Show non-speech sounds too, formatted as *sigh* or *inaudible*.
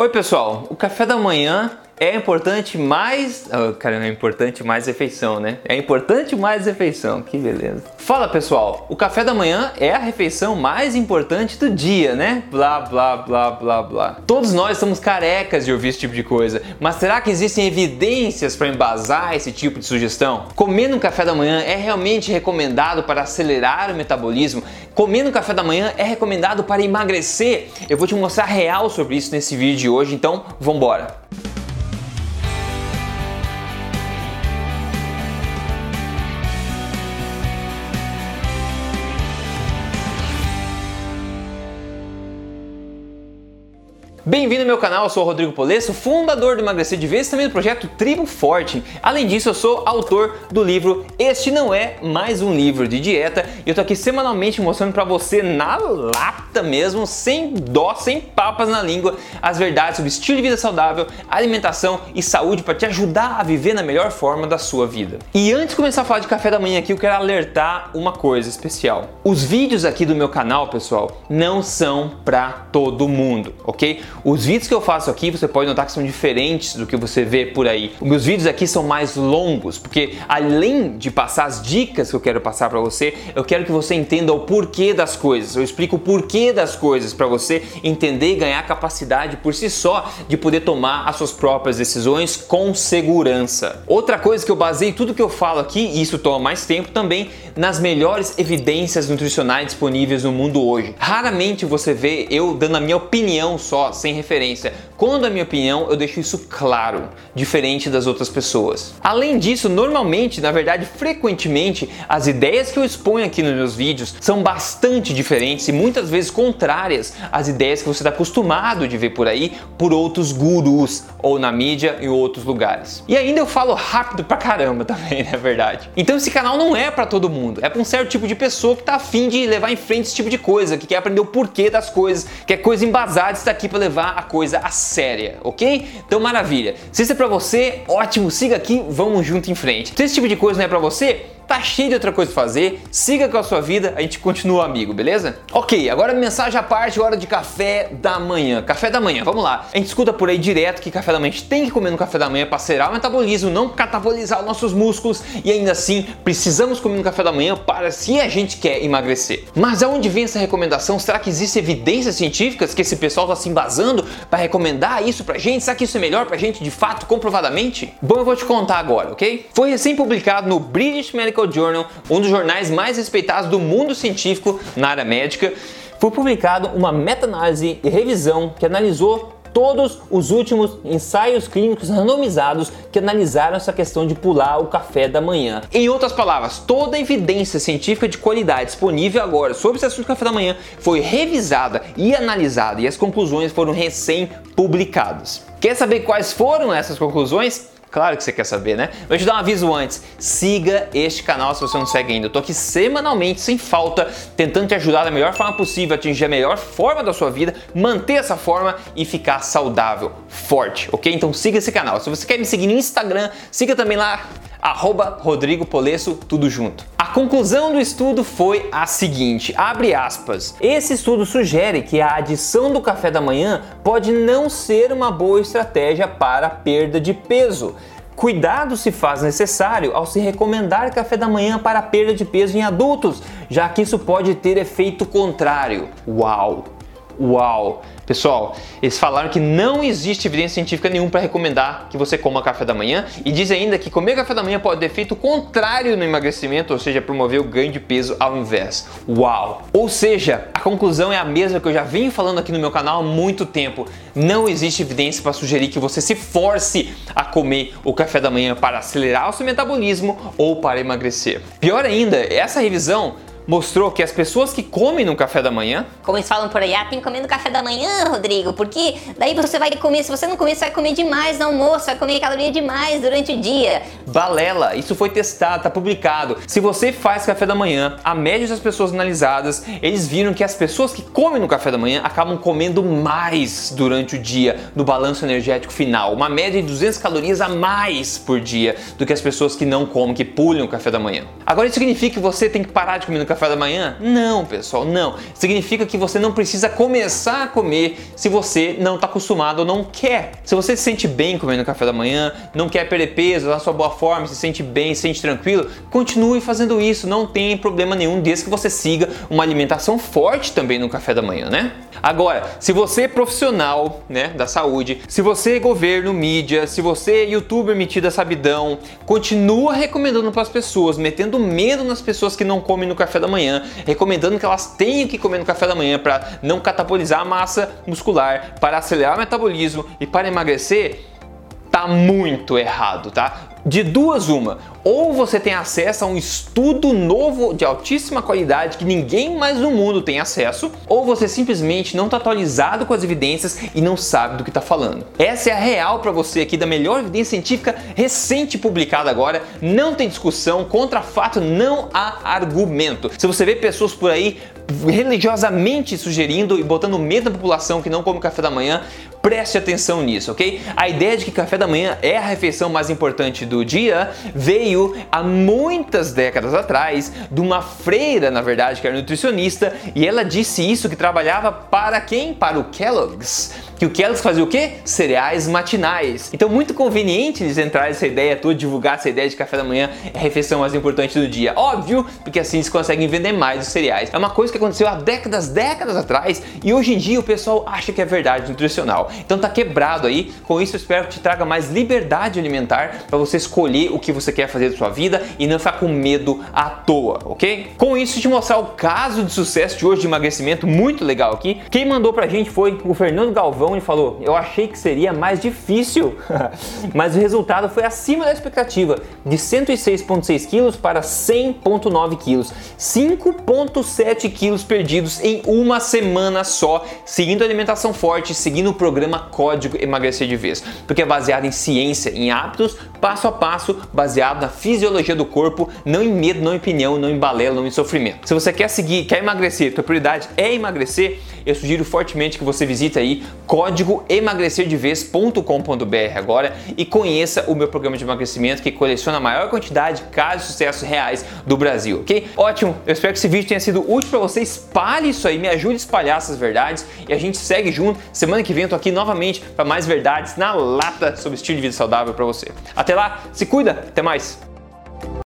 Oi, pessoal. O café da manhã é importante mais. Oh, cara, é importante mais refeição, né? É importante mais refeição, que beleza. Fala pessoal, o café da manhã é a refeição mais importante do dia, né? Blá blá blá blá blá. Todos nós estamos carecas de ouvir esse tipo de coisa, mas será que existem evidências para embasar esse tipo de sugestão? Comer no café da manhã é realmente recomendado para acelerar o metabolismo? Comer no café da manhã é recomendado para emagrecer? Eu vou te mostrar real sobre isso nesse vídeo de hoje, então vambora! Bem-vindo ao meu canal, eu sou o Rodrigo Polesso, fundador do Emagrecer de Vez também do projeto Tribo Forte. Além disso, eu sou autor do livro Este Não É Mais Um Livro de Dieta e eu tô aqui semanalmente mostrando para você na lata mesmo, sem dó, sem papas na língua, as verdades sobre estilo de vida saudável, alimentação e saúde para te ajudar a viver na melhor forma da sua vida. E antes de começar a falar de café da manhã aqui, eu quero alertar uma coisa especial. Os vídeos aqui do meu canal, pessoal, não são para todo mundo, ok? Os vídeos que eu faço aqui, você pode notar que são diferentes do que você vê por aí. Os meus vídeos aqui são mais longos, porque além de passar as dicas que eu quero passar para você, eu quero que você entenda o porquê das coisas. Eu explico o porquê das coisas para você entender e ganhar capacidade por si só de poder tomar as suas próprias decisões com segurança. Outra coisa que eu baseio tudo que eu falo aqui, e isso toma mais tempo também, nas melhores evidências nutricionais disponíveis no mundo hoje. Raramente você vê eu dando a minha opinião só, sem referência. Quando a minha opinião, eu deixo isso claro, diferente das outras pessoas. Além disso, normalmente, na verdade, frequentemente, as ideias que eu exponho aqui nos meus vídeos são bastante diferentes e muitas vezes contrárias às ideias que você está acostumado de ver por aí por outros gurus ou na mídia em outros lugares. E ainda eu falo rápido pra caramba também, *laughs* na é verdade. Então esse canal não é para todo mundo, é para um certo tipo de pessoa que tá afim de levar em frente esse tipo de coisa, que quer aprender o porquê das coisas, quer coisa embasada, está aqui para levar a coisa a séria, ok? Então maravilha. Se isso é pra você, ótimo, siga aqui, vamos junto em frente. Se esse tipo de coisa não é pra você, tá cheio de outra coisa pra fazer, siga com a sua vida, a gente continua amigo, beleza? Ok, agora mensagem à parte, hora de café da manhã. Café da manhã, vamos lá. A gente escuta por aí direto que café da manhã a gente tem que comer no café da manhã para acelerar o metabolismo, não catabolizar os nossos músculos e ainda assim precisamos comer no café da manhã para se a gente quer emagrecer. Mas aonde vem essa recomendação? Será que existem evidências científicas que esse pessoal está se embasando para recomendar isso pra gente? Será que isso é melhor pra gente de fato, comprovadamente? Bom, eu vou te contar agora, ok? Foi recém publicado no British Medical Medical Journal, um dos jornais mais respeitados do mundo científico na área médica, foi publicado uma meta-análise e revisão que analisou todos os últimos ensaios clínicos randomizados que analisaram essa questão de pular o café da manhã. Em outras palavras, toda a evidência científica de qualidade disponível agora sobre esse assunto do café da manhã foi revisada e analisada e as conclusões foram recém-publicadas. Quer saber quais foram essas conclusões? Claro que você quer saber, né? Vou te dar um aviso antes. Siga este canal se você não segue ainda. Eu tô aqui semanalmente, sem falta, tentando te ajudar da melhor forma possível, atingir a melhor forma da sua vida, manter essa forma e ficar saudável, forte, ok? Então siga esse canal. Se você quer me seguir no Instagram, siga também lá, arroba Rodrigo Polesso, tudo junto. Conclusão do estudo foi a seguinte, abre aspas, esse estudo sugere que a adição do café da manhã pode não ser uma boa estratégia para perda de peso. Cuidado se faz necessário ao se recomendar café da manhã para perda de peso em adultos, já que isso pode ter efeito contrário. Uau! Uau! Pessoal, eles falaram que não existe evidência científica nenhuma para recomendar que você coma café da manhã e diz ainda que comer café da manhã pode ter efeito contrário no emagrecimento, ou seja, promover o ganho de peso ao invés. Uau! Ou seja, a conclusão é a mesma que eu já venho falando aqui no meu canal há muito tempo. Não existe evidência para sugerir que você se force a comer o café da manhã para acelerar o seu metabolismo ou para emagrecer. Pior ainda, essa revisão mostrou que as pessoas que comem no café da manhã. Como eles falam por aí, ah, tem que comer no café da manhã, Rodrigo, porque daí você vai comer, se você não comer, você vai comer demais no almoço, vai comer caloria demais durante o dia. Balela, isso foi testado, tá publicado. Se você faz café da manhã, a média das pessoas analisadas, eles viram que as pessoas que comem no café da manhã acabam comendo mais durante o dia no balanço energético final, uma média de 200 calorias a mais por dia do que as pessoas que não comem, que pulam o café da manhã. Agora isso significa que você tem que parar de comer no café café da manhã? Não, pessoal, não. Significa que você não precisa começar a comer se você não está acostumado ou não quer. Se você se sente bem comendo café da manhã, não quer perder peso, na sua boa forma, se sente bem, se sente tranquilo, continue fazendo isso, não tem problema nenhum desde que você siga uma alimentação forte também no café da manhã, né? Agora, se você é profissional, né, da saúde, se você é governo, mídia, se você é youtuber metido a sabidão, continua recomendando para as pessoas, metendo medo nas pessoas que não comem no café da manhã, recomendando que elas tenham que comer no café da manhã para não catabolizar a massa muscular, para acelerar o metabolismo e para emagrecer, tá muito errado, tá? De duas, uma. Ou você tem acesso a um estudo novo de altíssima qualidade que ninguém mais no mundo tem acesso, ou você simplesmente não está atualizado com as evidências e não sabe do que está falando. Essa é a real para você aqui da melhor evidência científica recente publicada agora. Não tem discussão, contra fato não há argumento. Se você vê pessoas por aí religiosamente sugerindo e botando medo na população que não come café da manhã, preste atenção nisso, ok? A ideia de que café da manhã é a refeição mais importante do dia veio há muitas décadas atrás de uma freira, na verdade, que era nutricionista, e ela disse isso que trabalhava para quem? Para o Kellogg's. Que o Kellogg's fazia o quê? Cereais matinais. Então, muito conveniente eles entrarem essa ideia toda, divulgar essa ideia de café da manhã é a refeição mais importante do dia. Óbvio, porque assim eles conseguem vender mais os cereais. É uma coisa que aconteceu há décadas, décadas atrás, e hoje em dia o pessoal acha que é verdade nutricional. Então tá quebrado aí. Com isso eu espero que te traga mais liberdade alimentar para você escolher o que você quer fazer da sua vida e não ficar com medo à toa, ok? Com isso te mostrar o caso de sucesso de hoje de emagrecimento muito legal aqui. Quem mandou pra gente foi o Fernando Galvão e falou: "Eu achei que seria mais difícil, *laughs* mas o resultado foi acima da expectativa, de 106.6 quilos para 100.9 quilos, 5.7 quilos perdidos em uma semana só, seguindo alimentação forte, seguindo o programa programa Código Emagrecer de Vez, porque é baseado em ciência, em hábitos, passo a passo, baseado na fisiologia do corpo, não em medo, não em opinião, não em balela, não em sofrimento. Se você quer seguir, quer emagrecer, tua prioridade é emagrecer, eu sugiro fortemente que você visite aí códigoemagrecerdevez.com.br agora e conheça o meu programa de emagrecimento que coleciona a maior quantidade de casos de sucesso reais do Brasil, ok? Ótimo, eu espero que esse vídeo tenha sido útil para você, espalhe isso aí, me ajude a espalhar essas verdades e a gente segue junto. Semana que vem eu tô aqui aqui novamente para mais verdades na lata sobre estilo de vida saudável para você. Até lá, se cuida, até mais!